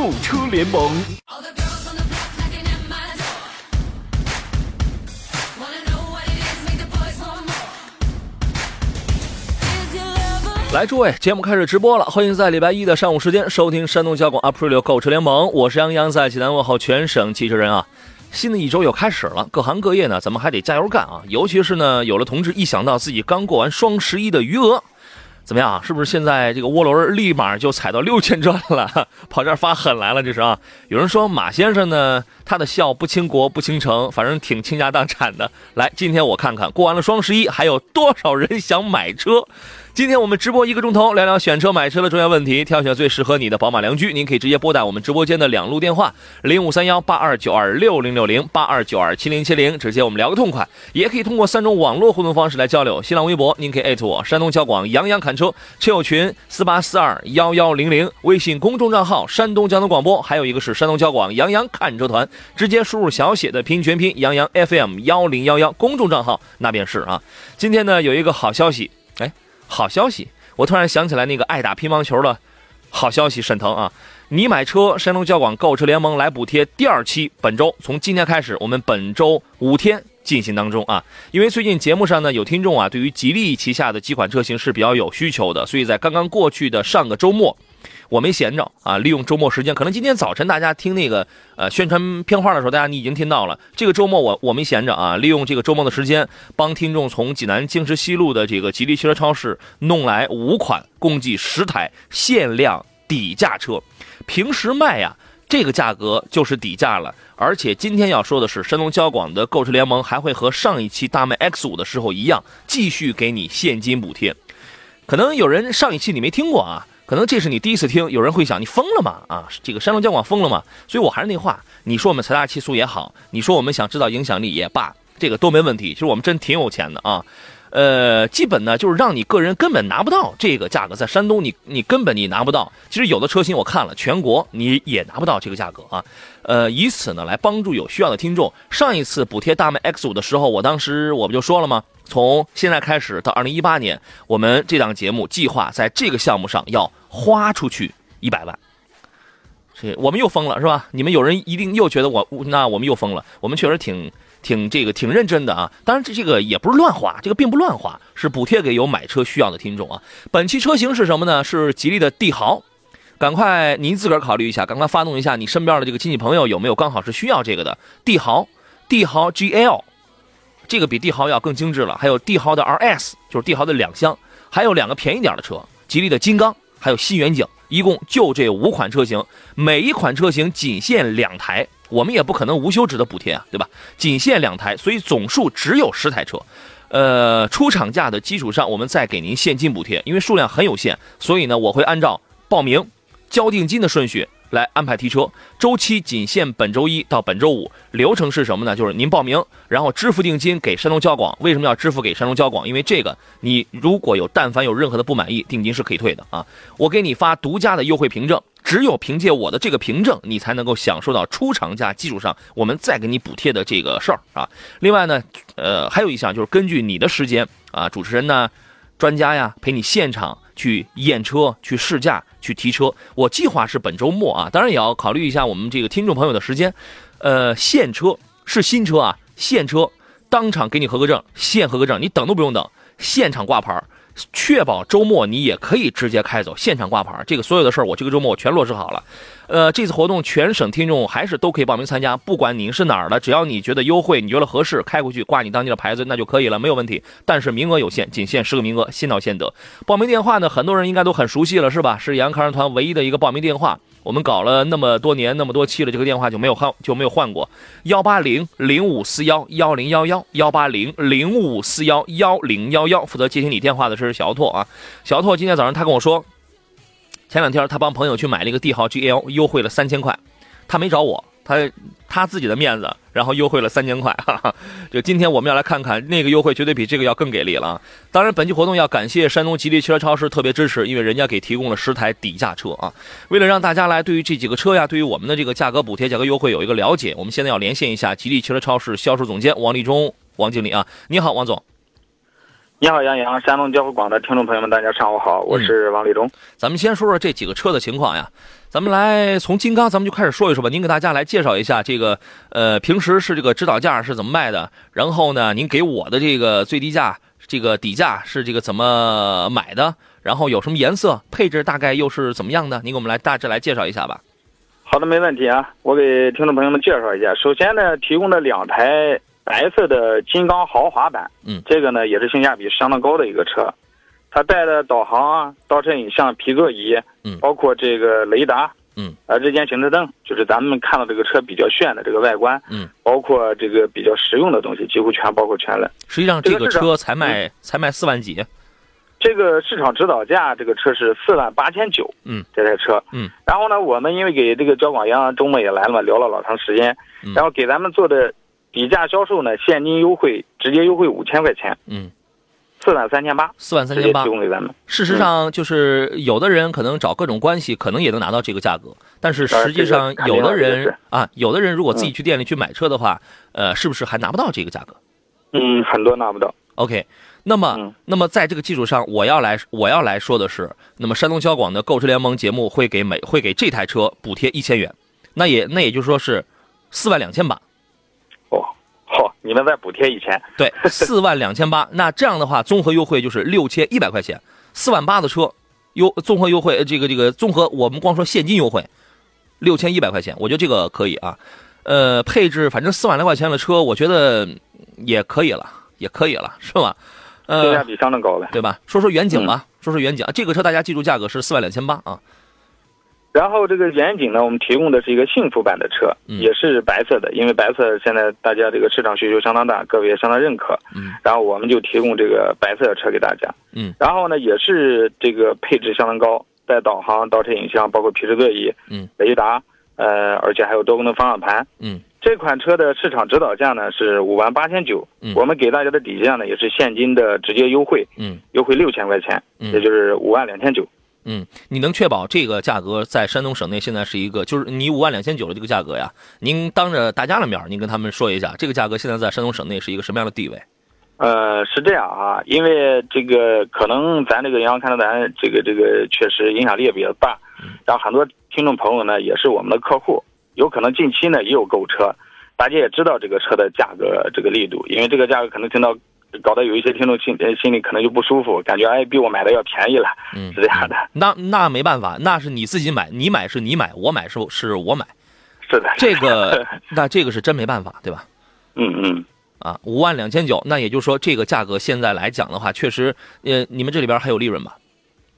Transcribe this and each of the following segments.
购车联盟。来，诸位，节目开始直播了，欢迎在礼拜一的上午时间收听山东交广 Aprilio 购车联盟，我是杨洋，在济南问候全省汽车人啊。新的一周又开始了，各行各业呢，咱们还得加油干啊！尤其是呢，有了同志一想到自己刚过完双十一的余额，怎么样？是不是现在这个涡轮立马就踩到六千转了？跑这儿发狠来了，这是啊！有人说马先生呢，他的笑不倾国不倾城，反正挺倾家荡产的。来，今天我看看过完了双十一，还有多少人想买车？今天我们直播一个钟头，聊聊选车买车的重要问题，挑选最适合你的宝马良驹。您可以直接拨打我们直播间的两路电话：零五三幺八二九二六零六零八二九二七零七零，直接我们聊个痛快。也可以通过三种网络互动方式来交流：新浪微博，您可以艾特我山东交广杨洋侃车车友群四八四二幺幺零零，微信公众账号山东交通广播，还有一个是山东交广杨洋看车团，直接输入小写的拼音全拼杨洋 FM 幺零幺幺公众账号，那便是啊。今天呢有一个好消息，哎。好消息！我突然想起来那个爱打乒乓球的好消息，沈腾啊，你买车，山东交广购车联盟来补贴第二期，本周从今天开始，我们本周五天进行当中啊。因为最近节目上呢有听众啊，对于吉利旗下的几款车型是比较有需求的，所以在刚刚过去的上个周末。我没闲着啊，利用周末时间，可能今天早晨大家听那个呃宣传片花的时候，大家你已经听到了。这个周末我我没闲着啊，利用这个周末的时间，帮听众从济南京师西路的这个吉利汽车超市弄来五款，共计十台限量底价车。平时卖呀，这个价格就是底价了。而且今天要说的是，山东交广的购车联盟还会和上一期大卖 X 五的时候一样，继续给你现金补贴。可能有人上一期你没听过啊。可能这是你第一次听，有人会想你疯了吗？啊，这个山东交广疯了吗？所以我还是那话，你说我们财大气粗也好，你说我们想制造影响力也罢，这个都没问题。其实我们真挺有钱的啊，呃，基本呢就是让你个人根本拿不到这个价格，在山东你你根本你拿不到。其实有的车型我看了，全国你也拿不到这个价格啊。呃，以此呢来帮助有需要的听众。上一次补贴大迈 X 五的时候，我当时我不就说了吗？从现在开始到二零一八年，我们这档节目计划在这个项目上要花出去一百万。这我们又疯了是吧？你们有人一定又觉得我那我们又疯了。我们确实挺挺这个挺认真的啊。当然这这个也不是乱花，这个并不乱花，是补贴给有买车需要的听众啊。本期车型是什么呢？是吉利的帝豪。赶快您自个儿考虑一下，赶快发动一下你身边的这个亲戚朋友有没有刚好是需要这个的帝豪，帝豪 GL。这个比帝豪要更精致了，还有帝豪的 RS，就是帝豪的两厢，还有两个便宜点的车，吉利的金刚，还有新远景，一共就这五款车型，每一款车型仅限两台，我们也不可能无休止的补贴啊，对吧？仅限两台，所以总数只有十台车，呃，出厂价的基础上，我们再给您现金补贴，因为数量很有限，所以呢，我会按照报名、交定金的顺序。来安排提车，周期仅限本周一到本周五。流程是什么呢？就是您报名，然后支付定金给山东交广。为什么要支付给山东交广？因为这个，你如果有但凡有任何的不满意，定金是可以退的啊。我给你发独家的优惠凭证，只有凭借我的这个凭证，你才能够享受到出厂价基础上我们再给你补贴的这个事儿啊。另外呢，呃，还有一项就是根据你的时间啊，主持人呢。专家呀，陪你现场去验车、去试驾、去提车。我计划是本周末啊，当然也要考虑一下我们这个听众朋友的时间。呃，现车是新车啊，现车当场给你合格证，现合格证，你等都不用等，现场挂牌。确保周末你也可以直接开走，现场挂牌。这个所有的事儿，我这个周末我全落实好了。呃，这次活动全省听众还是都可以报名参加，不管您是哪儿的，只要你觉得优惠，你觉得合适，开过去挂你当地的牌子，那就可以了，没有问题。但是名额有限，仅限十个名额，先到先得。报名电话呢，很多人应该都很熟悉了，是吧？是杨康团唯一的一个报名电话。我们搞了那么多年那么多期了，这个电话就没有换就没有换过。幺八零零五四幺幺零幺幺幺八零零五四幺幺零幺幺，负责接听你电话的是小拓啊。小拓今天早上他跟我说，前两天他帮朋友去买了一个帝豪 GL，优惠了三千块。他没找我，他他自己的面子，然后优惠了三千块。哈哈，就今天我们要来看看那个优惠，绝对比这个要更给力了。当然，本期活动要感谢山东吉利汽车超市特别支持，因为人家给提供了十台底价车啊。为了让大家来对于这几个车呀，对于我们的这个价格补贴、价格优惠有一个了解，我们现在要连线一下吉利汽车超市销售总监王立忠王经理啊。你好，王总。你好，杨洋，山东交通广的听众朋友们，大家上午好，我是王立忠。咱们先说说这几个车的情况呀。咱们来从金刚，咱们就开始说一说吧。您给大家来介绍一下这个，呃，平时是这个指导价是怎么卖的？然后呢，您给我的这个最低价，这个底价是这个怎么买的？然后有什么颜色？配置大概又是怎么样的？您给我们来大致来介绍一下吧。好的，没问题啊。我给听众朋友们介绍一下。首先呢，提供的两台。白色的金刚豪华版，嗯，这个呢也是性价比相当高的一个车，它带的导航啊、倒车影像、皮座椅，嗯，包括这个雷达，嗯，啊，日间行车灯，就是咱们看到这个车比较炫的这个外观，嗯，包括这个比较实用的东西，几乎全包括全了。实际上这个车才卖才卖四万几，这个市场指导价这个车是四万八千九，嗯，这台车，嗯，然后呢，我们因为给这个交广央周末也来了嘛，聊了老长时间，然后给咱们做的。底价销售呢，现金优惠直接优惠五千块钱，嗯，四万三千八，四万三千八提供给咱们。事实上，就是有的人可能找各种关系，可能也能拿到这个价格，但是实际上有的人啊，有的人如果自己去店里去买车的话，呃，是不是还拿不到这个价格？嗯，很多拿不到。OK，那么，那么在这个基础上，我要来我要来说的是，那么山东交广的购车联盟节目会给每会给这台车补贴一千元，那也那也就是说是四万两千八。好，你们再补贴一千，对，四万两千八。那这样的话，综合优惠就是六千一百块钱，四万八的车，优综合优惠，这个这个综合，我们光说现金优惠，六千一百块钱，我觉得这个可以啊。呃，配置反正四万来块钱的车，我觉得也可以了，也可以了，是吧？呃，性价比相当高了，对吧？说说远景吧，说说远景，这个车大家记住价格是四万两千八啊。然后这个远景呢，我们提供的是一个幸福版的车，也是白色的，因为白色现在大家这个市场需求相当大，各位也相当认可。嗯，然后我们就提供这个白色的车给大家。嗯，然后呢，也是这个配置相当高，带导航、倒车影像，包括皮质座椅，嗯，雷达，呃，而且还有多功能方向盘。嗯，这款车的市场指导价呢是五万八千九，我们给大家的底价呢也是现金的直接优惠，嗯，优惠六千块钱，也就是五万两千九。嗯，你能确保这个价格在山东省内现在是一个，就是你五万两千九的这个价格呀？您当着大家的面，您跟他们说一下，这个价格现在在山东省内是一个什么样的地位？呃，是这样啊，因为这个可能咱这个杨看到咱这个这个确实影响力也比较大，然后很多听众朋友呢也是我们的客户，有可能近期呢也有购车，大家也知道这个车的价格这个力度，因为这个价格可能听到。搞得有一些听众心心里可能就不舒服，感觉哎比我买的要便宜了，嗯，是这样的。那那没办法，那是你自己买，你买是你买，我买是是我买，是的。这个 那这个是真没办法，对吧？嗯嗯。啊，五万两千九，那也就是说这个价格现在来讲的话，确实，呃，你们这里边还有利润吧？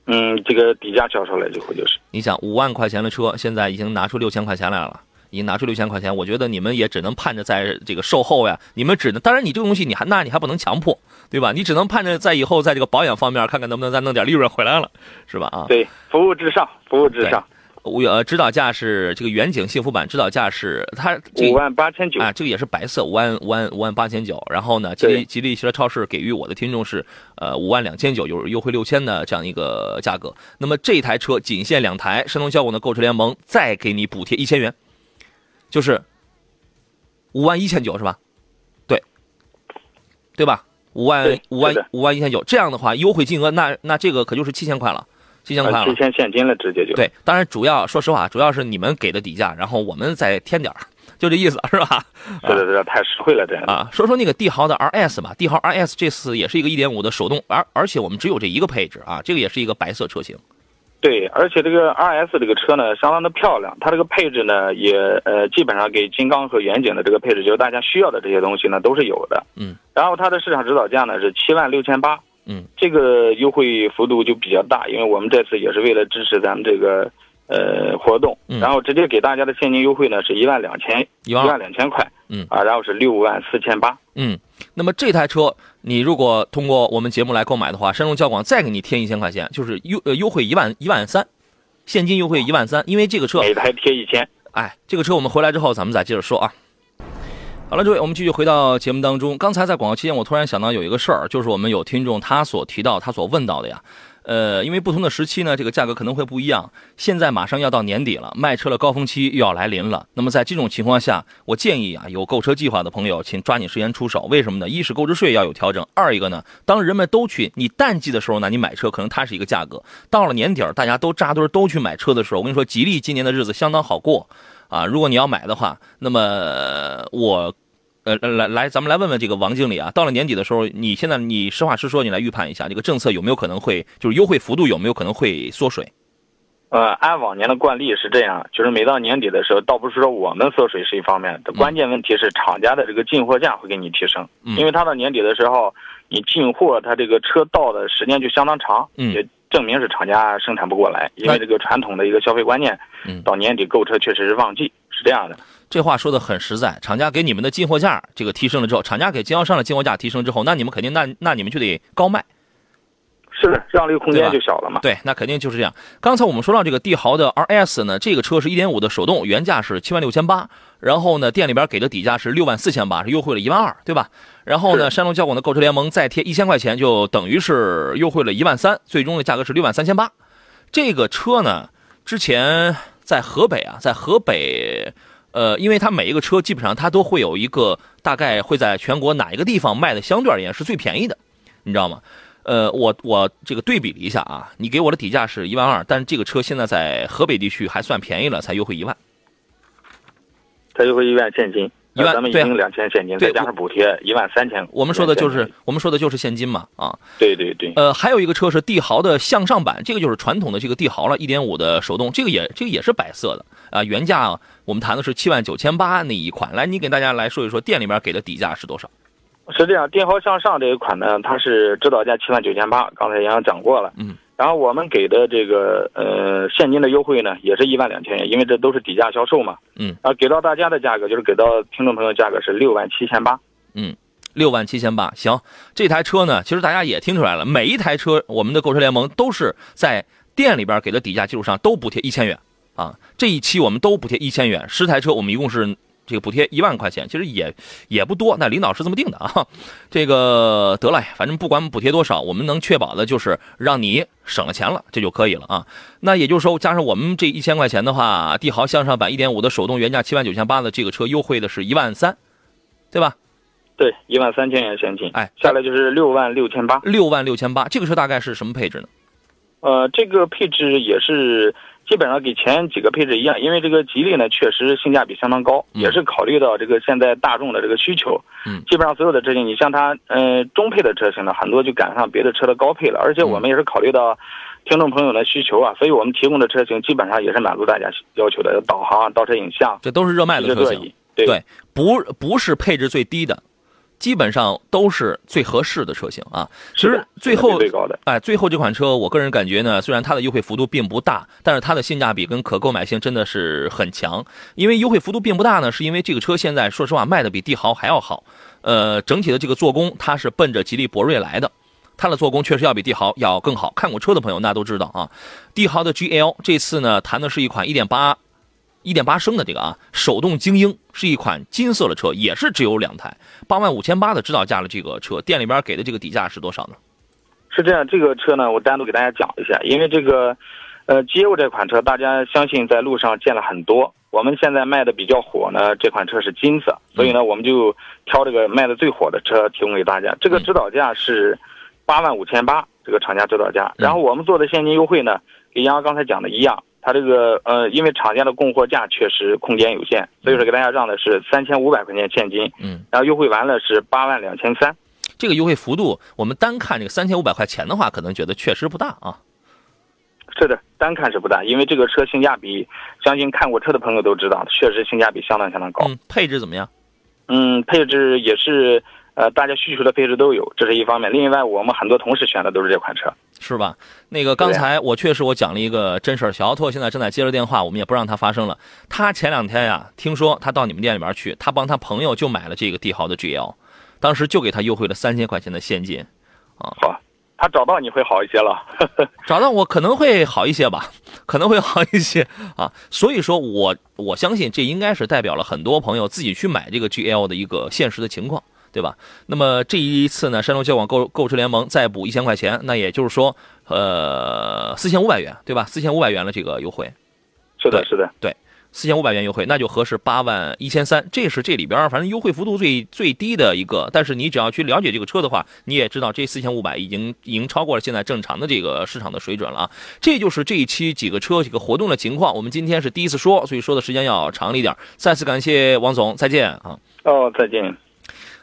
嗯，这个底价交出来之后就是。你想五万块钱的车，现在已经拿出六千块钱来了。已经拿出六千块钱，我觉得你们也只能盼着在这个售后呀，你们只能，当然你这个东西你还那你还不能强迫，对吧？你只能盼着在以后在这个保养方面看看能不能再弄点利润回来了，是吧？啊，对，服务至上，服务至上。呃，指导价是这个远景幸福版，指导价是它五万八千九啊，这个也是白色，五万五万五万八千九。然后呢，吉利吉利汽车超市给予我的听众是呃五万两千九，有优惠六千的这样一个价格。那么这台车仅限两台，山东交广的购车联盟再给你补贴一千元。就是五万一千九是吧？对，对吧？五万五万五万一千九，这样的话优惠金额那那这个可就是七千块了，七千块了。七千现金了，直接就对。当然，主要说实话，主要是你们给的底价，然后我们再添点儿 就这意思是吧？是的，是的，太实惠了，这样啊。说说那个帝豪的 RS 吧，帝豪 RS 这次也是一个一点五的手动，而而且我们只有这一个配置啊，这个也是一个白色车型。对，而且这个 R S 这个车呢，相当的漂亮。它这个配置呢，也呃，基本上给金刚和远景的这个配置，就是大家需要的这些东西呢，都是有的。嗯。然后它的市场指导价呢是七万六千八。嗯。这个优惠幅度就比较大，因为我们这次也是为了支持咱们这个呃活动，然后直接给大家的现金优惠呢是一万两千一万两千块。嗯。啊，然后是六万四千八。嗯。那么这台车。你如果通过我们节目来购买的话，山东交广再给你添一千块钱，就是优呃优惠一万一万三，现金优惠一万三，因为这个车每台贴一千，哎，这个车我们回来之后咱们再接着说啊。好了，诸位，我们继续回到节目当中。刚才在广告期间，我突然想到有一个事儿，就是我们有听众他所提到、他所问到的呀。呃，因为不同的时期呢，这个价格可能会不一样。现在马上要到年底了，卖车的高峰期又要来临了。那么在这种情况下，我建议啊，有购车计划的朋友，请抓紧时间出手。为什么呢？一是购置税要有调整，二一个呢，当人们都去你淡季的时候呢，你买车可能它是一个价格，到了年底大家都扎堆都去买车的时候，我跟你说，吉利今年的日子相当好过啊。如果你要买的话，那么我。呃，来来，咱们来问问这个王经理啊，到了年底的时候，你现在你实话实说，你来预判一下，这个政策有没有可能会，就是优惠幅度有没有可能会缩水？呃，按往年的惯例是这样，就是每到年底的时候，倒不是说我们缩水是一方面的，关键问题是厂家的这个进货价会给你提升，因为它到年底的时候，你进货它这个车到的时间就相当长，也证明是厂家生产不过来，因为这个传统的一个消费观念，到年底购车确实是旺季，是这样的。这话说的很实在，厂家给你们的进货价这个提升了之后，厂家给经销商的进货价提升之后，那你们肯定那那你们就得高卖，是的，让利空间就小了嘛。对，那肯定就是这样。刚才我们说到这个帝豪的 RS 呢，这个车是一点五的手动，原价是七万六千八，然后呢店里边给的底价是六万四千八，是优惠了一万二，对吧？然后呢山东交广的购车联盟再贴一千块钱，就等于是优惠了一万三，最终的价格是六万三千八。这个车呢，之前在河北啊，在河北。呃，因为它每一个车基本上它都会有一个大概会在全国哪一个地方卖的相对而言是最便宜的，你知道吗？呃，我我这个对比了一下啊，你给我的底价是一万二，但是这个车现在在河北地区还算便宜了，才优惠一万，才优惠一万现金。一万，咱们已经两千现金，再加上补贴一万三千。我们说的就是我们说的就是现金嘛，啊，对对对。呃，还有一个车是帝豪的向上版，这个就是传统的这个帝豪了，一点五的手动，这个也这个也是白色的啊。原价我们谈的是七万九千八那一款，来，你给大家来说一说店里面给的底价是多少？是这样，帝豪向上这一款呢，它是指导价七万九千八，刚才杨洋讲过了，嗯。然后我们给的这个呃现金的优惠呢，也是一万两千元，因为这都是底价销售嘛。嗯。啊，给到大家的价格就是给到听众朋友价格是六万七千八。嗯，六万七千八，行。这台车呢，其实大家也听出来了，每一台车我们的购车联盟都是在店里边给的底价基础上都补贴一千元啊。这一期我们都补贴一千元，十台车我们一共是。这个补贴一万块钱，其实也也不多，那领导是这么定的啊。这个得了，反正不管补贴多少，我们能确保的就是让你省了钱了，这就可以了啊。那也就是说，加上我们这一千块钱的话，帝豪向上版一点五的手动原价七万九千八的这个车，优惠的是一万三，对吧？对，一万三千元现金。哎，下来就是六万六千八。六万六千八，这个车大概是什么配置呢？呃，这个配置也是。基本上给前几个配置一样，因为这个吉利呢确实性价比相当高，也是考虑到这个现在大众的这个需求。嗯，基本上所有的车型，你像它，嗯，中配的车型呢，很多就赶上别的车的高配了。而且我们也是考虑到听众朋友的需求啊，所以我们提供的车型基本上也是满足大家要求的，导航、倒车影像，这都是热卖的车型。对，不不是配置最低的。基本上都是最合适的车型啊。其实最后，哎，最后这款车，我个人感觉呢，虽然它的优惠幅度并不大，但是它的性价比跟可购买性真的是很强。因为优惠幅度并不大呢，是因为这个车现在说实话卖的比帝豪还要好。呃，整体的这个做工，它是奔着吉利博瑞来的，它的做工确实要比帝豪要更好。看过车的朋友那都知道啊。帝豪的 GL 这次呢，谈的是一款1.8。一点八升的这个啊，手动精英是一款金色的车，也是只有两台，八万五千八的指导价的这个车，店里边给的这个底价是多少呢？是这样，这个车呢，我单独给大家讲一下，因为这个，呃，G 六这款车，大家相信在路上见了很多，我们现在卖的比较火呢，这款车是金色，所以呢，我们就挑这个卖的最火的车提供给大家。这个指导价是八万五千八，这个厂家指导价，然后我们做的现金优惠呢，跟杨刚才讲的一样。它这个呃，因为厂家的供货价确实空间有限，所以说给大家让的是三千五百块钱现金，嗯，然后优惠完了是八万两千三，这个优惠幅度，我们单看这个三千五百块钱的话，可能觉得确实不大啊。是的，单看是不大，因为这个车性价比，相信看过车的朋友都知道，确实性价比相当相当高。嗯，配置怎么样？嗯，配置也是。呃，大家需求的配置都有，这是一方面。另外，我们很多同事选的都是这款车，是吧？那个刚才我确实我讲了一个真事儿，小奥拓现在正在接着电话，我们也不让他发生了。他前两天呀，听说他到你们店里边去，他帮他朋友就买了这个帝豪的 GL，当时就给他优惠了三千块钱的现金，啊，好。他找到你会好一些了。找到我可能会好一些吧，可能会好一些啊。所以说我我相信这应该是代表了很多朋友自己去买这个 GL 的一个现实的情况，对吧？那么这一次呢，山东交广购购车联盟再补一千块钱，那也就是说，呃，四千五百元，对吧？四千五百元的这个优惠。是的，是的，对。四千五百元优惠，那就合适八万一千三，这是这里边反正优惠幅度最最低的一个。但是你只要去了解这个车的话，你也知道这四千五百已经已经超过了现在正常的这个市场的水准了啊。这就是这一期几个车几个活动的情况。我们今天是第一次说，所以说的时间要长一点。再次感谢王总，再见啊。哦，再见。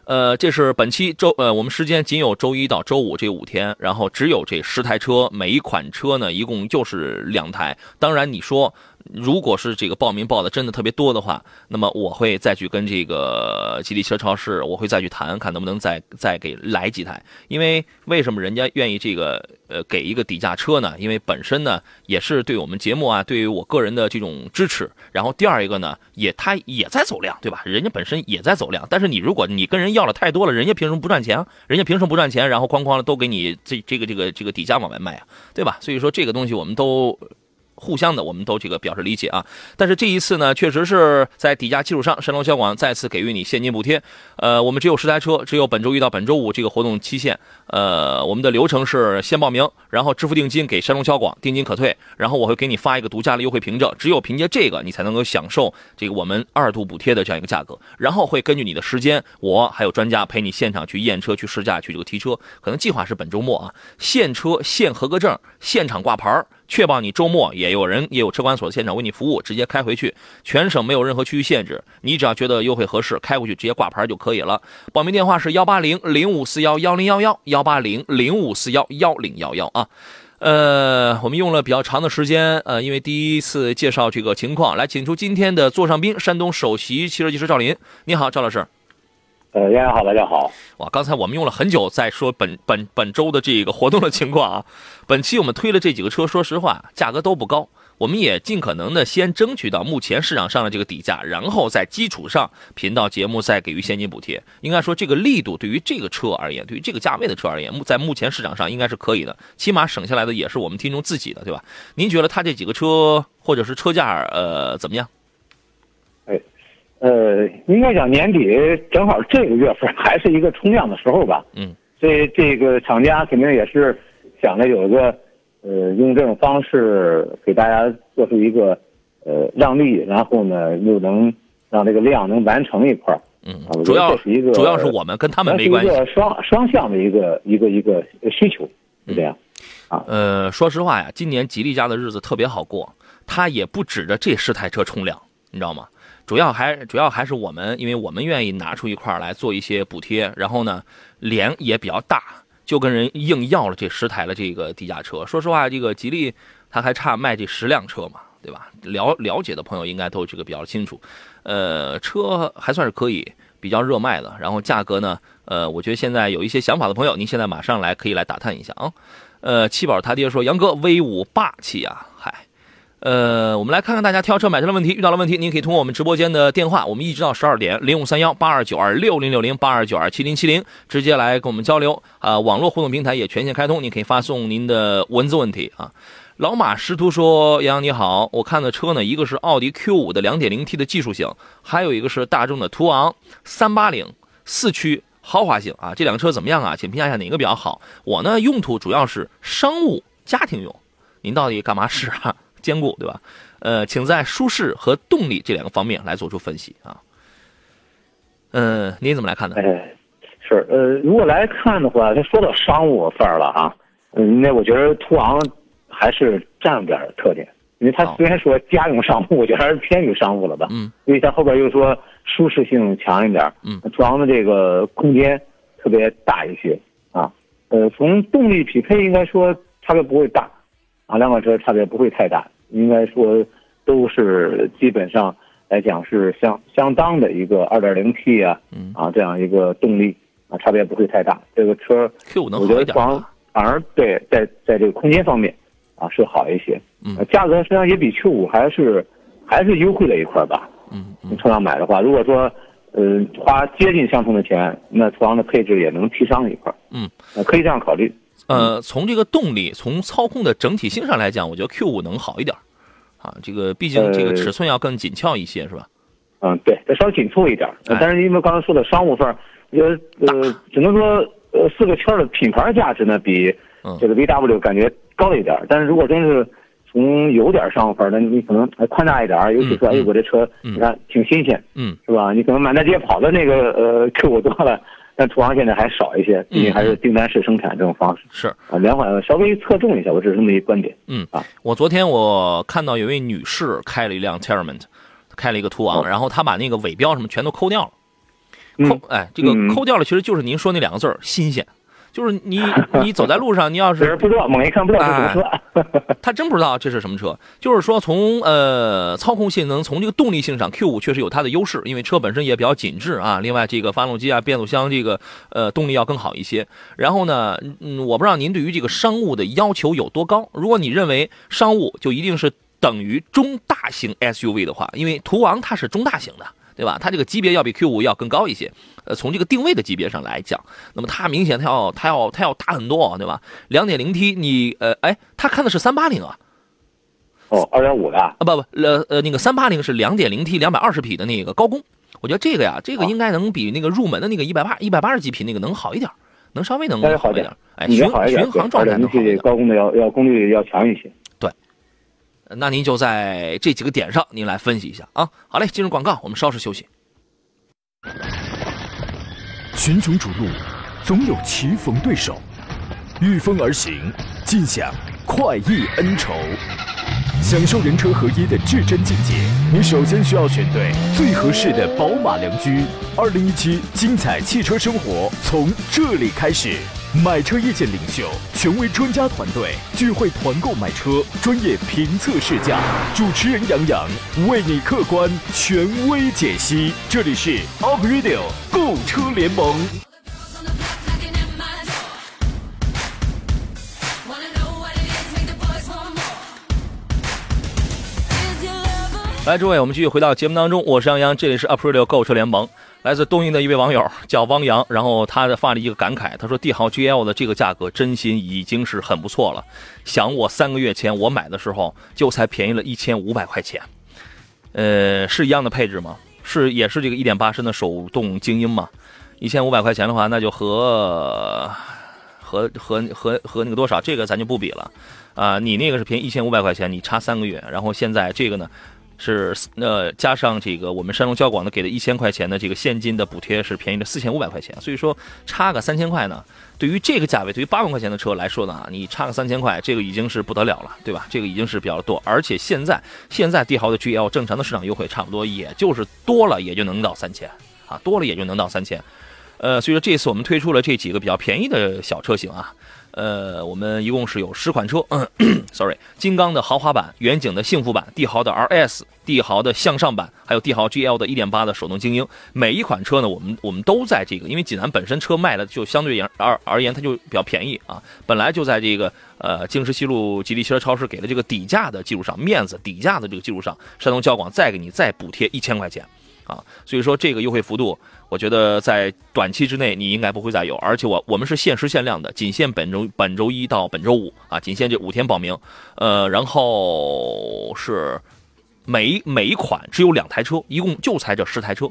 呃，这是本期周呃，我们时间仅有周一到周五这五天，然后只有这十台车，每一款车呢一共就是两台。当然你说。如果是这个报名报的真的特别多的话，那么我会再去跟这个吉利车超市，我会再去谈，看能不能再再给来几台。因为为什么人家愿意这个呃给一个底价车呢？因为本身呢也是对我们节目啊，对于我个人的这种支持。然后第二一个呢，也他也在走量，对吧？人家本身也在走量。但是你如果你跟人要了太多了，人家凭什么不赚钱？人家凭什么不赚钱？然后哐哐的都给你这这个这个这个底价往外卖啊，对吧？所以说这个东西我们都。互相的，我们都这个表示理解啊。但是这一次呢，确实是在底价基础上，山东交广再次给予你现金补贴。呃，我们只有十台车，只有本周一到本周五这个活动期限。呃，我们的流程是先报名，然后支付定金给山东交广，定金可退，然后我会给你发一个独家的优惠凭证，只有凭借这个，你才能够享受这个我们二度补贴的这样一个价格。然后会根据你的时间，我还有专家陪你现场去验车、去试驾、去这个提车。可能计划是本周末啊，现车现合格证，现场挂牌确保你周末也有人也有车管所的现场为你服务，直接开回去，全省没有任何区域限制。你只要觉得优惠合适，开回去直接挂牌就可以了。报名电话是幺八零零五四幺幺零幺幺幺八零零五四幺幺零幺幺啊。呃，我们用了比较长的时间，呃，因为第一次介绍这个情况，来请出今天的座上宾，山东首席汽车技师赵林。你好，赵老师。呃，大家好，大家好。哇，刚才我们用了很久在说本本本周的这个活动的情况啊。本期我们推了这几个车，说实话，价格都不高。我们也尽可能的先争取到目前市场上的这个底价，然后在基础上频道节目再给予现金补贴。应该说，这个力度对于这个车而言，对于这个价位的车而言，目在目前市场上应该是可以的，起码省下来的也是我们听众自己的，对吧？您觉得他这几个车或者是车价，呃，怎么样？哎呃，应该讲年底正好这个月份还是一个冲量的时候吧。嗯，所以这个厂家肯定也是想着有一个呃，用这种方式给大家做出一个呃让利，然后呢又能让这个量能完成一块儿。嗯，主要是一个主要是我们跟他们没关系。一个双双向的一个一个一个需求是这样。啊，呃，说实话呀，今年吉利家的日子特别好过，他也不指着这十台车冲量，你知道吗？主要还主要还是我们，因为我们愿意拿出一块来做一些补贴，然后呢，脸也比较大，就跟人硬要了这十台的这个低价车。说实话，这个吉利他还差卖这十辆车嘛，对吧？了了解的朋友应该都这个比较清楚。呃，车还算是可以，比较热卖的。然后价格呢，呃，我觉得现在有一些想法的朋友，您现在马上来可以来打探一下啊。呃，七宝他爹说：“杨哥威武霸气啊，”呃，我们来看看大家挑车买车的问题，遇到了问题，您可以通过我们直播间的电话，我们一直到十二点，零五三幺八二九二六零六零八二九二七零七零，直接来跟我们交流。啊，网络互动平台也全线开通，您可以发送您的文字问题啊。老马师徒说：“杨洋你好，我看的车呢，一个是奥迪 Q 五的两点零 T 的技术型，还有一个是大众的途昂三八零四驱豪华型啊，这两个车怎么样啊？请评价一下哪个比较好？我呢，用途主要是商务家庭用，您到底干嘛使啊？”兼顾对吧？呃，请在舒适和动力这两个方面来做出分析啊。嗯，您怎么来看呢？哎，是呃，如果来看的话，他说到商务范儿了啊。嗯，那我觉得途昂还是占了点特点，因为它虽然说家用商务，我觉得还是偏于商务了吧。嗯。因为它后边又说舒适性强一点。嗯。途昂的这个空间特别大一些啊。呃，从动力匹配应该说差别不会大。啊，两款车差别不会太大，应该说都是基本上来讲是相相当的一个 2.0T 啊，啊这样一个动力啊，差别不会太大。这个车 Q 能我觉得反反而对在在这个空间方面啊是好一些，嗯，价格实际上也比 Q5 还是还是优惠了一块吧，嗯，车上买的话，如果说呃花接近相同的钱，那途昂的配置也能提上一块，嗯，可以这样考虑。呃，从这个动力、从操控的整体性上来讲，我觉得 Q 五能好一点啊。这个毕竟这个尺寸要更紧俏一些，是吧？嗯，对，再稍微紧凑一点。但是因为刚才说的商务范儿，我觉得呃，只能说呃四个圈的品牌价值呢比这个 VW 感觉高一点。但是如果真是从有点商务范儿，那你可能还宽大一点，尤其说哎，我这车你看挺新鲜，嗯，是吧？你可能满大街跑的那个呃 Q 五多了。但途昂现在还少一些，毕竟还是订单式生产这种方式。是啊，两款稍微侧重一下，我只是这么一观点。嗯啊，我昨天我看到有位女士开了一辆 t e r r a m e n t 开了一个途昂，然后她把那个尾标什么全都抠掉了。抠，哎，这个抠掉了，其实就是您说那两个字儿，新鲜。就是你，你走在路上，你要是 不知道，猛一看不知道是什么车，他真不知道这是什么车。就是说，从呃操控性能，从这个动力性上，Q 五确实有它的优势，因为车本身也比较紧致啊。另外，这个发动机啊、变速箱这个呃动力要更好一些。然后呢，嗯，我不知道您对于这个商务的要求有多高。如果你认为商务就一定是等于中大型 SUV 的话，因为途昂它是中大型的。对吧？它这个级别要比 Q 五要更高一些，呃，从这个定位的级别上来讲，那么它明显它要它要它要大很多，对吧？两点零 T，你呃，哎，他看的是三八零啊？哦，二点五的啊？不不，呃呃，那个三八零是两点零 T，两百二十匹的那个高功，我觉得这个呀，这个应该能比那个入门的那个一百八一百八十几匹那个能好一点，能稍微能好一点，哎，巡巡航状态能好一点，高功的要要功率要强一些。那您就在这几个点上，您来分析一下啊。好嘞，进入广告，我们稍事休息。群雄逐鹿，总有棋逢对手，御风而行，尽享快意恩仇，享受人车合一的至臻境界。你首先需要选对最合适的宝马良驹。二零一七精彩汽车生活从这里开始。买车意见领袖，权威专家团队聚会团购买车，专业评测试驾，主持人杨洋为你客观权威解析。这里是 Up Radio 购车联盟。来，诸位，我们继续回到节目当中，我是杨洋，这里是 Up Radio 购车联盟。来自东营的一位网友叫汪洋，然后他发了一个感慨，他说：“帝豪 GL 的这个价格，真心已经是很不错了。想我三个月前我买的时候，就才便宜了一千五百块钱。呃，是一样的配置吗？是，也是这个一点八升的手动精英吗？一千五百块钱的话，那就和和和和和那个多少，这个咱就不比了。啊，你那个是便宜一千五百块钱，你差三个月，然后现在这个呢？”是呃，加上这个我们山东交广的给的一千块钱的这个现金的补贴是便宜了四千五百块钱，所以说差个三千块呢，对于这个价位，对于八万块钱的车来说呢，你差个三千块，这个已经是不得了了，对吧？这个已经是比较多，而且现在现在帝豪的 GL 正常的市场优惠差不多也就是多了也就能到三千啊，多了也就能到三千，呃，所以说这次我们推出了这几个比较便宜的小车型啊。呃，我们一共是有十款车，嗯，sorry，金刚的豪华版、远景的幸福版、帝豪的 RS、帝豪的向上版，还有帝豪 GL 的1.8的手动精英。每一款车呢，我们我们都在这个，因为济南本身车卖的就相对而而言，它就比较便宜啊，本来就在这个呃京石西路吉利汽车超市给的这个底价的基础上，面子底价的这个基础上，山东交广再给你再补贴一千块钱。啊，所以说这个优惠幅度，我觉得在短期之内你应该不会再有，而且我我们是限时限量的，仅限本周本周一到本周五啊，仅限这五天报名，呃，然后是每每一款只有两台车，一共就才这十台车。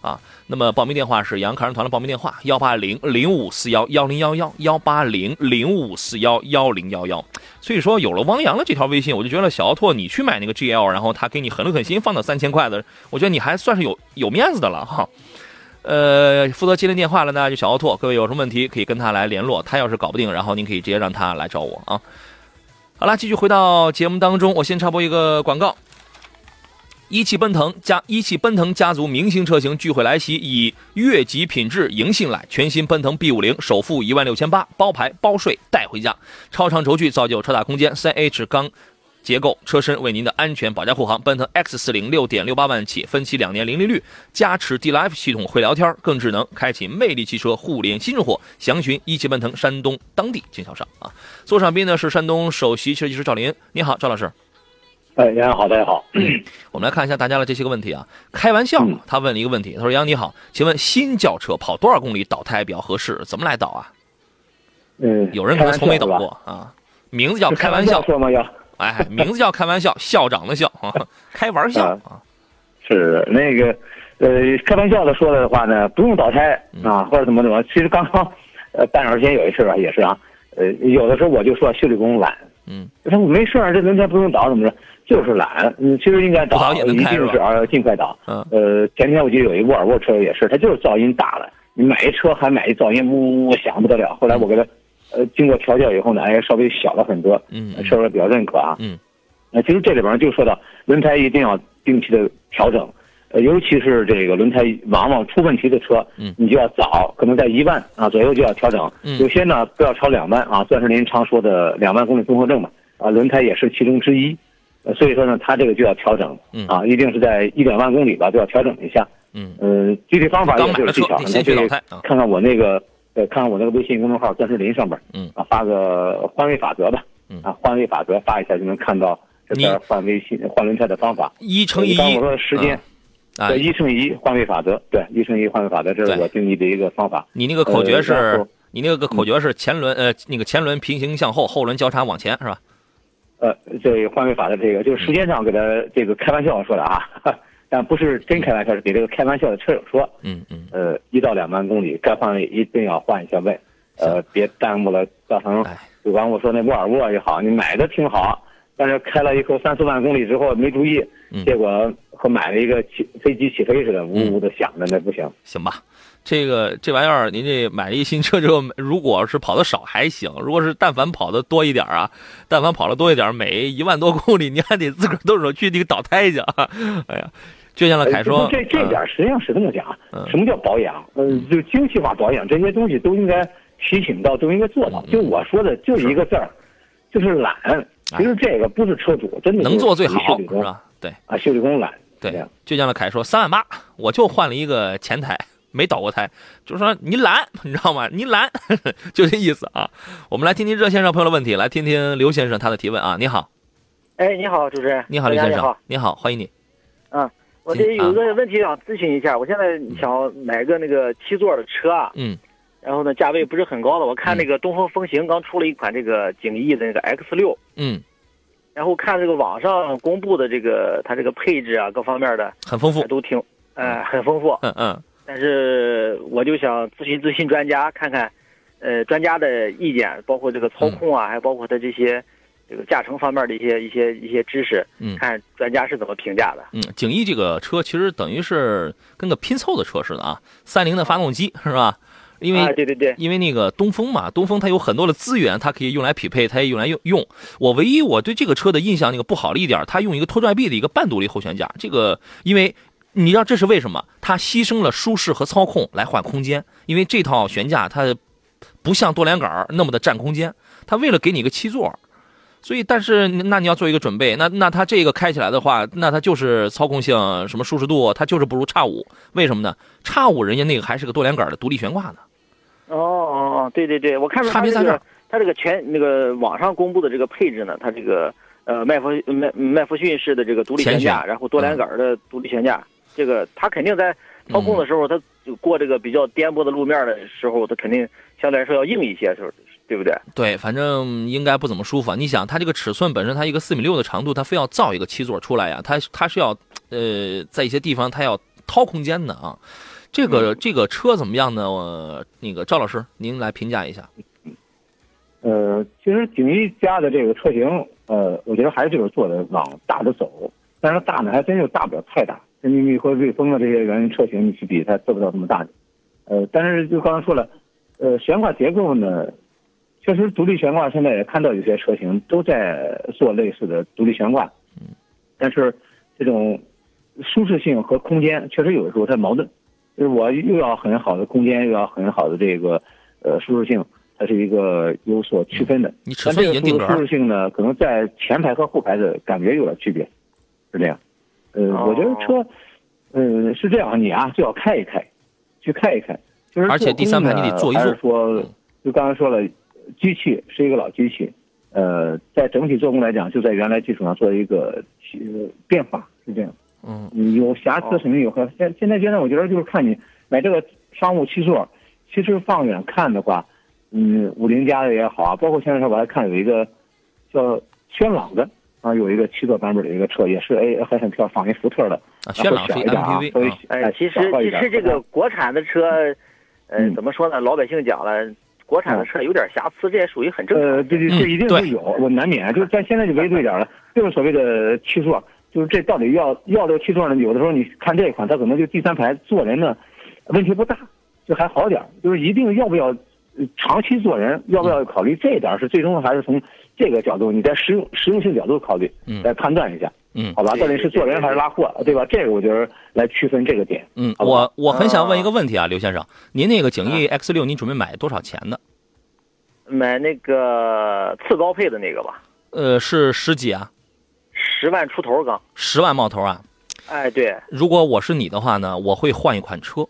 啊，那么报名电话是杨康人团的报名电话：幺八零零五四幺幺零幺幺幺八零零五四幺幺零幺幺。所以说，有了汪洋的这条微信，我就觉得小奥拓你去买那个 GL，然后他给你狠了狠心放到三千块的，我觉得你还算是有有面子的了哈。呃，负责接听电话的呢就小奥拓，各位有什么问题可以跟他来联络，他要是搞不定，然后您可以直接让他来找我啊。好了，继续回到节目当中，我先插播一个广告。一汽奔腾家一汽奔腾家族明星车型聚会来袭，以越级品质迎信来。全新奔腾 B 五零首付一万六千八，包牌包税带回家。超长轴距造就超大空间，三 H 钢结构车身为您的安全保驾护航。奔腾 X 四零六点六八万起，分期两年零利率，加持 D Life 系统会聊天更智能，开启魅力汽车互联新生活。详询一汽奔腾山东当地经销商啊。座上宾呢是山东首席设计师赵林，你好，赵老师。哎，杨好，大家好。我们来看一下大家的这些个问题啊。开玩笑，他问了一个问题，他说：“杨你好，请问新轿车跑多少公里倒胎比较合适？怎么来倒啊？”嗯，有人可能从没懂开玩笑过啊。名字叫开玩笑，说吗？要 哎，名字叫开玩笑，校长的校啊，开玩笑啊。是那个，呃，开玩笑的说了的话呢，不用倒胎啊，或者怎么怎么。其实刚刚，呃，半小时前有一事儿啊，也是啊，呃，有的时候我就说修理工懒，嗯，他说我没事儿，这轮胎不用倒，怎么着，就是懒。嗯，其实应该不倒倒，一定是啊，尽快倒。嗯呃，前天我记得有一沃尔沃车也是，它就是噪音大了，你买一车还买一噪音呜呜响不得了。后来我给它，呃，经过调教以后呢，哎，稍微小了很多，嗯车主比较认可啊。嗯那其实这里边就说到轮胎一定要定期的调整，呃，尤其是这个轮胎往往出问题的车，嗯你就要早，可能在一万啊左右就要调整。嗯有些呢不要超两万啊，算是您常说的两万公里综合症嘛，啊，轮胎也是其中之一。呃，所以说呢，它这个就要调整，嗯啊，一定是在一两万公里吧，就要调整一下。嗯呃，具体方法也就是技巧，先去老看看我那个，呃，看看我那个微信公众号“钻石林”上边，嗯啊，发个换位法则吧，嗯啊，换位法则发一下就能看到这你边换微信换轮胎的方法。一乘以一刚刚我说的时间，啊对，，一乘以一换位法则，对，一乘以一换位法则，这是我定义的一个方法。你那个口诀是后，你那个口诀是前轮呃那个前轮平行向后，后轮交叉往前是吧？呃，这换位法的这个就是时间上给他这个开玩笑说的啊，但不是真开玩笑，是给这个开玩笑的车友说。嗯嗯呃，一到两万公里该换位一定要换一下位，呃，别耽误了，造成哎就刚我说那沃尔沃也好，你买的挺好，但是开了以后三四万公里之后没注意，嗯结果和买了一个起飞机起飞似的，呜呜的响的，那不行。行吧。这个这玩意儿，您这买了一新车之后，如果是跑的少还行，如果是但凡跑的多一点啊，但凡跑的多一点，每一万多公里，你还得自个儿动手去那个倒胎去啊。哎呀，倔强了凯说，呃这这点实际上是这么讲，嗯什么叫保养？嗯，就精细化保养这些东西都应该提醒到，都应该做到。嗯就我说的，就一个字儿，就是懒。其实这个不是车主，真的能做最好是吧？对啊，修理工懒。对倔强的凯说三万八，我就换了一个前台，没倒过胎，就是说你懒，你知道吗？你懒，就这意思啊。我们来听听热线上朋友的问题，来听听刘先生他的提问啊。你好，哎，你好，主持人。你好，刘先生你好，，你好，欢迎你。嗯我这有个问题想咨询一下，我现在想买个那个七座的车啊，嗯然后呢价位不是很高的，我看那个东风风行刚出了一款这个景逸的那个 X 六，嗯，然后看这个网上公布的这个它这个配置啊各方面的很丰富。都挺呃很丰富，嗯嗯但是我就想咨询咨询专家，看看呃专家的意见，包括这个操控啊，还包括它这些这个驾乘方面的一些一些一些知识，嗯看专家是怎么评价的。嗯，景逸这个车其实等于是跟个拼凑的车似的啊，三菱的发动机是吧？因为、啊，对对对，因为那个东风嘛，东风它有很多的资源，它可以用来匹配，它也用来用用。我唯一我对这个车的印象那个不好的一点，它用一个拖拽臂的一个半独立后悬架，这个因为你知道这是为什么？它牺牲了舒适和操控来换空间，因为这套悬架它不像多连杆那么的占空间，它为了给你一个七座。所以，但是那你要做一个准备，那那它这个开起来的话，那它就是操控性、什么舒适度，它就是不如叉五。为什么呢？叉五人家那个还是个多连杆的独立悬挂呢。哦哦哦，对对对，我看着它这个差别在这儿它这个全那个网上公布的这个配置呢，它这个呃麦弗麦麦弗逊式的这个独立悬架，然后多连杆的独立悬架，这个它肯定在操控的时候，它过这个比较颠簸的路面的时候，它肯定相对来说要硬一些，是不是？对不对？对，反正应该不怎么舒服啊。你想，它这个尺寸本身，它一个四米六的长度，它非要造一个七座出来呀，它它是要呃在一些地方它要掏空间的啊。这个这个车怎么样呢？我那个赵老师，您来评价一下。呃，其实景逸家的这个车型，呃，我觉得还是就是做的往大的走，但是大呢还真就大不了太大，跟你和瑞风的这些原因车型你去比，它做不到这么大的。呃，但是就刚才说了，呃，悬挂结构呢，确实独立悬挂现在也看到有些车型都在做类似的独立悬挂，但是这种舒适性和空间确实有的时候它矛盾，就是我又要很好的空间，又要很好的这个呃舒适性，它是一个有所区分的。你尺但这个寸已经定格舒舒适性呢，可能在前排和后排的感觉有点区别，是这样。呃，哦我觉得车，呃，是这样，你啊最好开一开，去开一开。就是而且第三排你得坐一坐就刚才说了，机器是一个老机器，呃，在整体做工来讲，就在原来基础上做一个呃变化，是这样。嗯有瑕疵肯定有，和现现在现在我觉得就是看你买这个商务七座，其实放远看的话，嗯，五菱家的也好啊，包括现在我还看有一个叫轩朗的啊，有一个七座版本的一个车，也是哎还很漂亮，仿一福特的。啊，轩朗是小一点啊，MPV 稍微啊哎，其实其实这个国产的车，呃，嗯怎么说呢？老百姓讲了，国产的车有点瑕疵，这也属于很正常。呃，对对，嗯这一定对会有，我难免。就是咱现在就围对点了，就是所谓的七座，就是这到底要要这个七座呢？有的时候你看这一款，它可能就第三排坐人呢问题不大，就还好点儿。就是一定要不要呃长期坐人，要不要考虑这一点是最终还是从这个角度，你在实用实用性角度考虑嗯来判断一下，嗯好吧？到底是做人还是拉货，对吧？这个我觉得来区分这个点。嗯，我我很想问一个问题啊，刘先生，您那个景逸 X 六，您准备买多少钱的？买那个次高配的那个吧，呃，是十几啊，十万出头刚。十万冒头啊。哎，对，如果我是你的话呢，我会换一款车。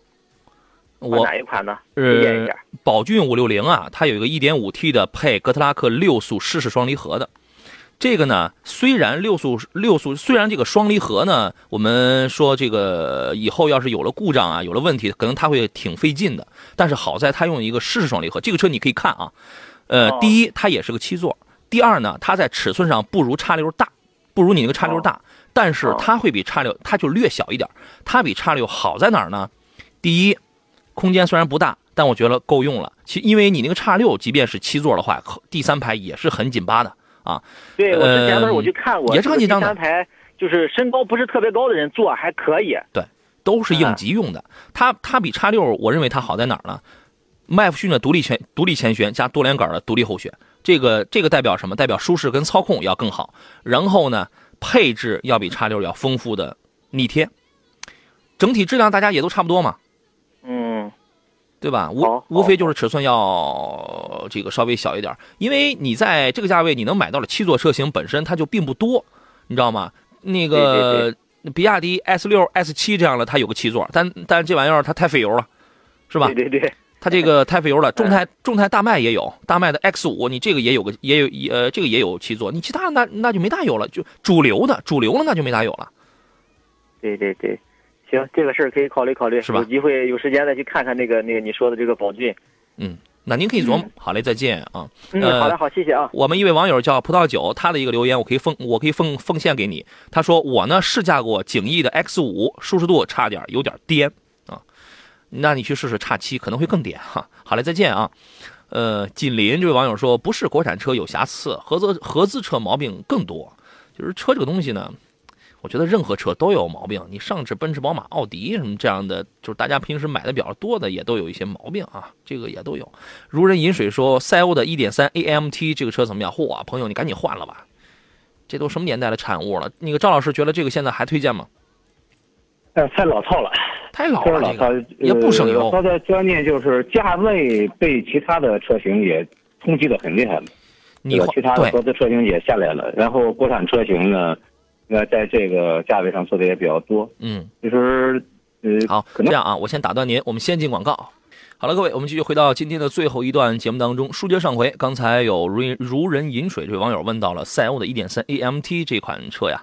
我哪一款呢？推荐一呃下。，宝骏五六零啊，它有一个一点五 T 的配哥特拉克六速湿式双离合的。这个呢，虽然六速六速虽然这个双离合呢，我们说这个以后要是有了故障啊，有了问题，可能它会挺费劲的。但是好在它用一个湿式双离合，这个车你可以看啊，呃，哦第一它也是个七座，第二呢，它在尺寸上不如叉六大，不如你那个叉六大，但是哦它会比叉六它就略小一点，它比叉六好在哪儿呢？第一，空间虽然不大，但我觉得够用了。其因为你那个叉六，即便是七座的话，第三排也是很紧巴的啊。对我之前呃的时候我去看过，也是很紧张的这个第三排就是身高不是特别高的人坐还可以。对都是应急用的。它它比叉六，我认为它好在哪儿呢？麦弗逊的独立前独立前悬加多连杆的独立后悬，这个这个代表什么？代表舒适跟操控要更好。然后呢，配置要比叉六要丰富的逆贴，整体质量大家也都差不多嘛。嗯，对吧？无无非就是尺寸要这个稍微小一点，因为你在这个价位你能买到的七座车型本身它就并不多，你知道吗？那个比亚迪 S 六、S 七这样的它有个七座，但但这玩意儿它太费油了，是吧？对对对，它这个太费油了。众泰众泰大迈也有，大迈的 X 五，你这个也有个也有呃这个也有七座，你其他的那那就没大有了，就主流的主流的那就没大有了。对对对，行，这个事儿可以考虑考虑，是吧有机会有时间再去看看那个那个你说的这个宝骏。嗯，那您可以琢磨。好嘞，再见啊。嗯，呃好的，好，谢谢啊。我们一位网友叫葡萄酒，他的一个留言，我可以奉我可以奉奉献给你。他说我呢试驾过景逸的 X 五，舒适度差点有点颠啊，那你去试试叉七可能会更颠哈。好嘞，再见啊。呃，锦林这位网友说不是国产车有瑕疵，合资合资车毛病更多。就是车这个东西呢，我觉得任何车都有毛病。你上至奔驰、宝马、奥迪什么这样的，就是大家平时买的比较多的，也都有一些毛病啊，这个也都有。如人饮水说，赛欧的1.3 AMT 这个车怎么样？嚯，朋友你赶紧换了吧，这都什么年代的产物了？那个赵老师觉得这个现在还推荐吗？呃，太老套了。太老了，老套这个，也不省油呃它的观念就是价位被其他的车型也冲击的很厉害了，你？其他的合资车型也下来了，然后国产车型呢，呃，在这个价位上做的也比较多，嗯。其实呃，好，可这样啊，我先打断您，我们先进广告。好了，各位，我们继续回到今天的最后一段节目当中。书接上回，刚才有如如人饮水这位网友问到了赛欧的1.3 AMT 这款车呀，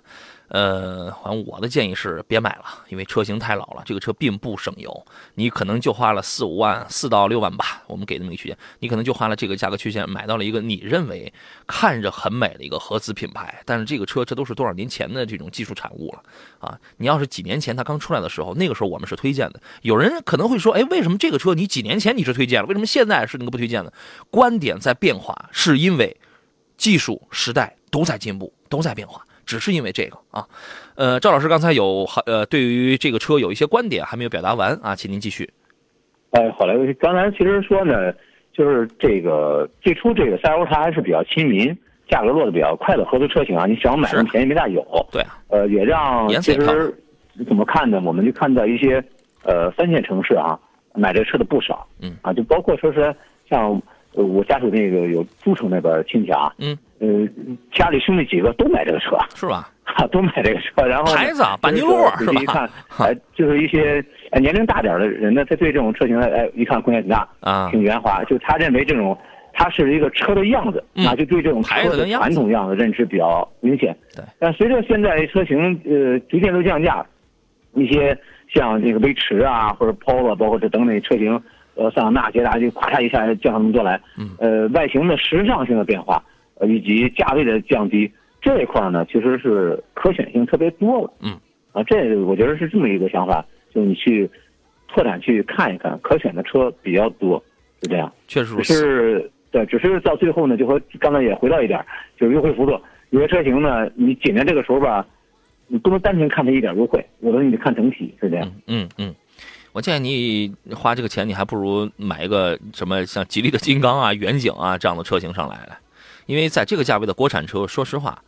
呃，反正我的建议是别买了，因为车型太老了，这个车并不省油，你可能就花了四五万，四到六万吧，我们给这么一个区间，你可能就花了这个价格区间买到了一个你认为看着很美的一个合资品牌，但是这个车这都是多少年前的这种技术产物了啊！你要是几年前它刚出来的时候，那个时候我们是推荐的，有人可能会说，哎，为什么这个车你几年前你是推荐了，为什么现在是那个不推荐的？观点在变化，是因为技术时代都在进步，都在变化。只是因为这个啊，呃，赵老师刚才有呃对于这个车有一些观点还没有表达完啊，请您继续。哎，好嘞，刚才其实说呢，就是这个最初这个赛欧它还是比较亲民，价格落的比较快的合资车型啊，你想买是那么便宜没大有。对啊，呃，也让其实怎么看呢？我们就看到一些呃三线城市啊，买这车的不少。嗯啊，就包括说是像呃我家属那个有诸城那边亲戚啊，嗯，呃，家里兄弟几个都买这个车，是吧？哈，都买这个车，然后呢牌子啊，板尼路是吧？一看，哎，就是一些哎年龄大点的人呢，他对这种车型呢，哎，一看空间挺大，啊，挺圆滑，就他认为这种它是一个车的样子，嗯。啊，就对这种车的传统样子认知比较明显。对，但随着现在车型呃逐渐都降价，一些像这个威驰啊或者 Polo，包括这等等车型呃桑塔纳、捷达就咵嚓一下降那么多来，嗯，呃，外形的时尚性的变化，呃，以及价位的降低这一块呢，其实是可选性特别多了，嗯，啊，这我觉得是这么一个想法，就你去拓展去看一看，可选的车比较多，是这样。确实。是对，只是到最后呢，就和刚才也回到一点，就是优惠幅度。有些车型呢，你紧在这个时候吧，你不能单纯看它一点优惠，有的你得看整体，是这样。嗯嗯，我建议你花这个钱，你还不如买一个什么像吉利的金刚啊、远景啊这样的车型上来了，因为在这个价位的国产车，说实话，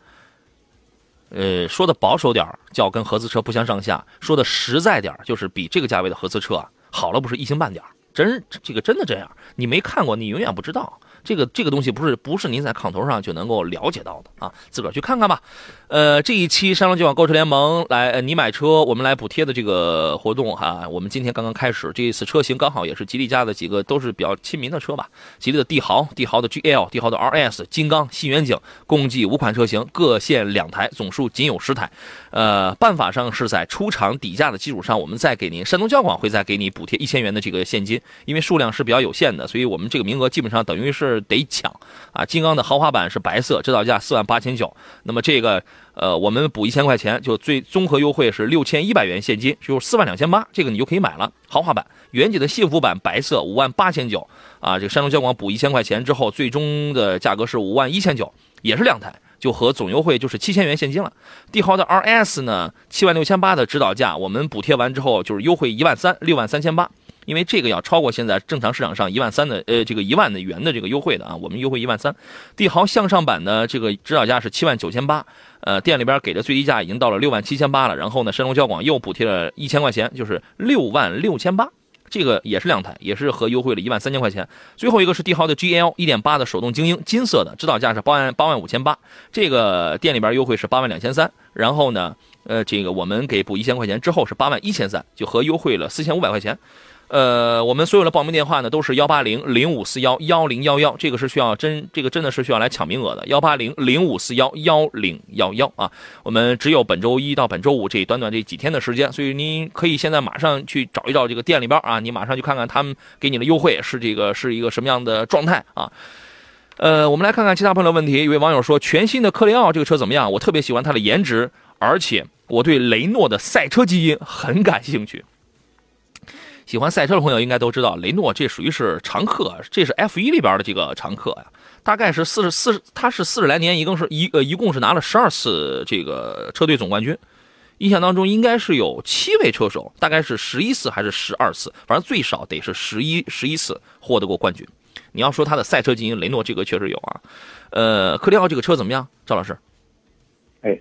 呃，说的保守点儿叫跟合资车不相上下，说的实在点儿就是比这个价位的合资车啊好了不是一星半点儿，真这个真的这样，你没看过，你永远不知道。这个这个东西不是不是您在炕头上就能够了解到的啊，自个儿去看看吧。呃，这一期山东交广购车联盟来，呃你买车我们来补贴的这个活动哈、我们今天刚刚开始，这一次车型刚好也是吉利家的几个都是比较亲民的车吧，吉利的帝豪、帝豪的 GL、帝豪的 RS、金刚、新远景，共计五款车型，各限两台，总数仅有十台。呃，办法上是在出厂底价的基础上，我们再给您山东交广会再给你补贴一千元的这个现金，因为数量是比较有限的，所以我们这个名额基本上等于是得抢啊。金刚的豪华版是白色，指导价四万八千九，那么这个呃我们补一千块钱，就最综合优惠是六千一百元现金，就是四万两千八，这个你就可以买了。豪华版，远景的幸福版白色五万八千九啊，这个山东交广补一千块钱之后，最终的价格是五万一千九，也是两台。就和总优惠就是七千元现金了。帝豪的 RS 呢，七万六千八的指导价，我们补贴完之后就是优惠一万三，六万三千八。因为这个要超过现在正常市场上一万三的呃这个一万的元的这个优惠的啊，我们优惠一万三。帝豪向上版的这个指导价是七万九千八，呃店里边给的最低价已经到了六万七千八了。然后呢，山东交广又补贴了一千块钱，就是六万六千八。这个也是两台，也是和优惠了一万三千块钱。最后一个是帝豪的 GL 一点八的手动精英，金色的，指导价是八万八万五千八。这个店里边优惠是八万两千三，然后呢，呃，这个我们给补一千块钱之后是八万一千三，就和优惠了四千五百块钱。呃，我们所有的报名电话呢都是幺八零零五四幺幺零幺幺，这个是需要真，这个真的是需要来抢名额的，幺八零零五四幺幺零幺幺啊。我们只有本周一到本周五这短短这几天的时间，所以您可以现在马上去找一找这个店里边啊，你马上去看看他们给你的优惠是这个是一个什么样的状态啊。呃，我们来看看其他朋友的问题。有位网友说，全新的科雷傲这个车怎么样？我特别喜欢它的颜值，而且我对雷诺的赛车基因很感兴趣。喜欢赛车的朋友应该都知道，雷诺这属于是常客，这是 F 一里边的这个常客呀。大概是四十四，他是四十来年，一共是一呃，一共是拿了十二次这个车队总冠军。印象当中应该是有七位车手，大概是十一次还是十二次，反正最少得是十一十一次获得过冠军。你要说他的赛车基因，雷诺这个确实有啊。呃，克利奥这个车怎么样，赵老师？哎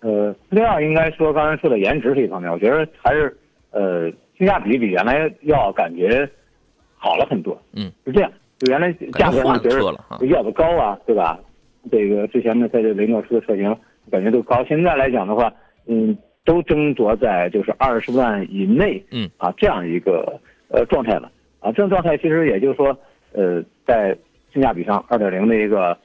呃，另外应该说刚才说的颜值这一方面，我觉得还是呃性价比比原来要感觉好了很多。嗯，是这样，就原来价格上觉得。要的高啊，对吧？这个之前呢在这雷诺出的车型感觉都高，现在来讲的话，嗯，都争夺在就是二十万以内，嗯。啊这样一个呃状态了。啊，这种状态其实也就是说，呃，在性价比上二点零的一个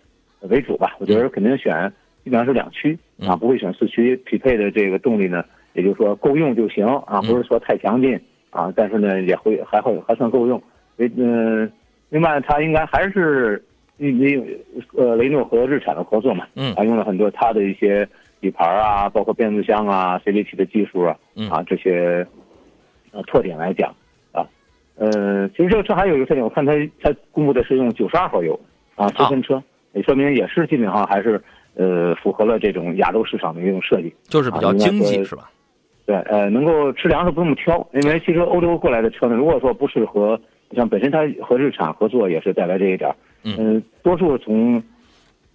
为主吧，我觉得肯定选基本上是两驱啊，嗯。不会选四驱，匹配的这个动力呢，也就是说够用就行啊，嗯不是说太强劲啊，但是呢也会还会还算够用，所以嗯、另外它应该还是因为呃雷诺和日产的合作嘛，嗯还用了很多它的一些底盘啊，包括变速箱啊、CVT 的技术啊，嗯啊这些呃特点来讲啊，呃其实这个车还有一个特点，我看它它公布的是用九十二号油啊十分车，也说明也是基本上还是呃符合了这种亚洲市场的一种设计。就是比较经济是吧？对，呃，能够吃粮食不那么挑，因为其实欧洲过来的车呢，如果说不是和像本身它和日产合作，也是带来这一点儿。嗯呃多数从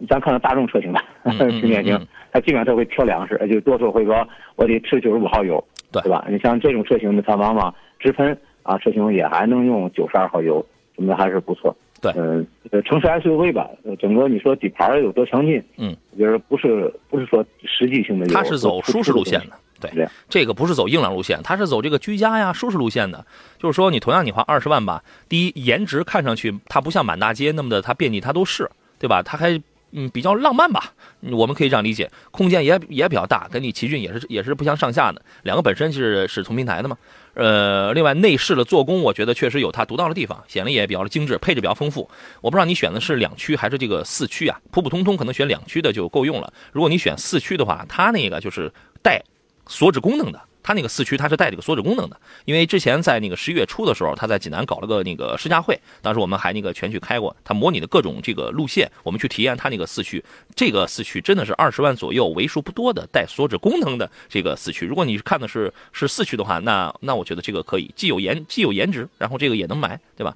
咱看到大众车型吧，嗯嗯新典型嗯，它基本上都会挑粮食，呃就多数会说我得吃九十五号油，对对吧？你像这种车型呢，它往往直喷啊，车型也还能用九十二号油，什么的还是不错。对嗯，呃，城市 SUV 吧，呃整个你说底盘有多强劲，嗯，我觉得不是不是说实际性的，它是走舒适路线的。对这个不是走硬朗路线，它是走这个居家呀、舒适路线的。就是说，你同样你花二十万吧，第一颜值看上去它不像满大街那么的，它遍地它都是，对吧？它还嗯比较浪漫吧，嗯我们可以这样理解。空间也也比较大，跟你奇骏也是也是不相上下的，两个本身是是同平台的嘛。呃，另外内饰的做工，我觉得确实有它独到的地方，显得也比较的精致，配置比较丰富。我不知道你选的是两驱还是这个四驱啊？普普通通可能选两驱的就够用了。如果你选四驱的话，它那个就是带锁止功能的。它那个四驱它是带这个锁止功能的，因为之前在那个十一月初的时候，它在济南搞了个那个试驾会，当时我们还那个全去开过，它模拟的各种这个路线，我们去体验它那个四驱。这个四驱真的是二十万左右，为数不多的带锁止功能的这个四驱。如果你看的是是四驱的话，那那我觉得这个可以，既有颜既有颜值，然后这个也能买，对吧？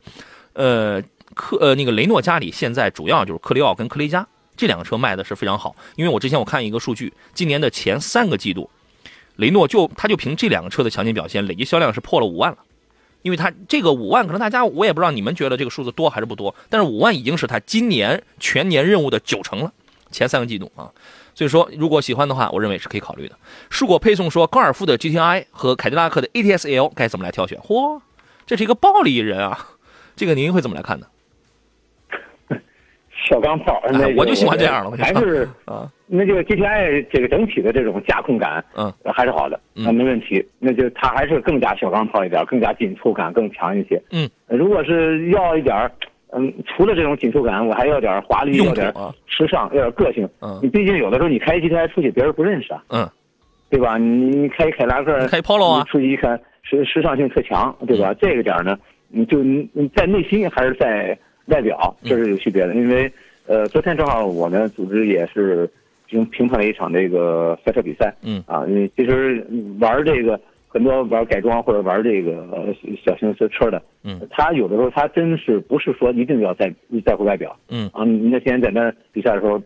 呃，科呃那个雷诺家里现在主要就是科雷傲跟科雷嘉这两个车卖的是非常好，因为我之前我看一个数据，今年的前三个季度。雷诺就他就凭这两个车的强劲表现，累计销量是破了五万了，因为它这个五万可能大家我也不知道你们觉得这个数字多还是不多，但是五万已经是它今年全年任务的九成了，前三个季度啊，所以说如果喜欢的话，我认为是可以考虑的。树果配送说高尔夫的 GTI 和凯迪拉克的 ATS-L 该怎么来挑选？嚯，这是一个暴力人啊，这个您会怎么来看呢？小钢炮，那我就喜欢这样的，还是啊，那这个 GTI 这个整体的这种驾控感，嗯，还是好的，那没问题。那就它还是更加小钢炮一点，更加紧凑感更强一些。嗯，如果是要一点嗯，除了这种紧凑感，我还要点华丽，要点时尚，要点个性。嗯，你毕竟有的时候你开 GTI 出去，别人不认识啊。嗯，对吧？你你开凯迪拉克，开 Polo 啊，出去一看，时时尚性特强，对吧？这个点呢，你就你在内心还是在外表，这是有区别的，因为。呃，昨天正好我们组织也是评评判了一场这个赛车比赛，嗯啊，因为其实玩这个很多玩改装或者玩这个小型车车的，嗯，他有的时候他真是不是说一定要在在乎外表，嗯啊，你那天在那比赛的时候，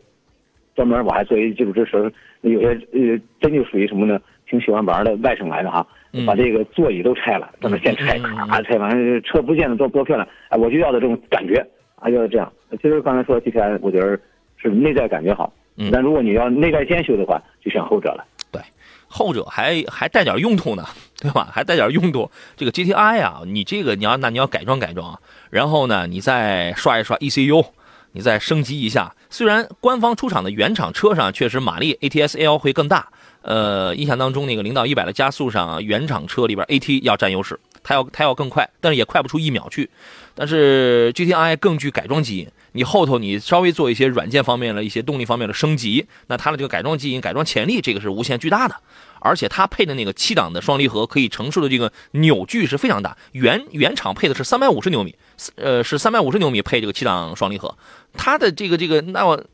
专门我还作为技术支持，有些呃真就属于什么呢？挺喜欢玩的外省来的哈，把这个座椅都拆了，在那先拆，咔拆完车不见得多多漂亮，哎，我就要的这种感觉。啊，就是这样。其实刚才说 G T I，我觉得是内在感觉好。嗯。但如果你要内在兼修的话，就选后者了。对，后者还还带点用途呢，对吧？还带点用途。这个 G T I 啊，你这个你要那你要改装改装，然后呢，你再刷一刷 E C U，你再升级一下。虽然官方出厂的原厂车上确实马力 A T S L 会更大，呃，印象当中那个零到一百的加速上，原厂车里边 A T 要占优势。它要它要更快，但是也快不出一秒去。但是 GTI 更具改装基因，你后头你稍微做一些软件方面的一些动力方面的升级，那它的这个改装基因、改装潜力，这个是无限巨大的。而且它配的那个七档的双离合可以承受的这个扭矩是非常大。原原厂配的是三百五十牛米，呃，是三百五十牛米配这个七档双离合。它的这个这个，那我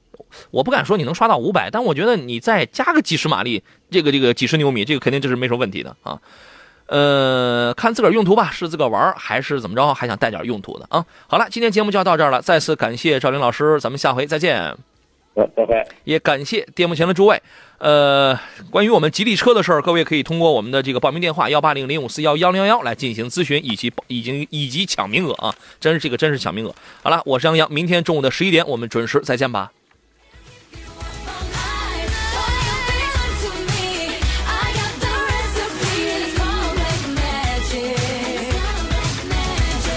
我不敢说你能刷到五百，但我觉得你再加个几十马力，这个这个几十牛米，这个肯定这是没什么问题的啊。呃，看自个儿用途吧，是自个儿玩还是怎么着？还想带点用途的啊？好了，今天节目就要到这儿了，再次感谢赵林老师，咱们下回再见。好，拜拜。也感谢电幕前的诸位。呃，关于我们吉利车的事儿，各位可以通过我们的这个报名电话幺八零零五四幺幺零幺幺来进行咨询以及已经以及抢名额啊！真是这个真是抢名额。好了，我是杨洋，明天中午的十一点我们准时再见吧。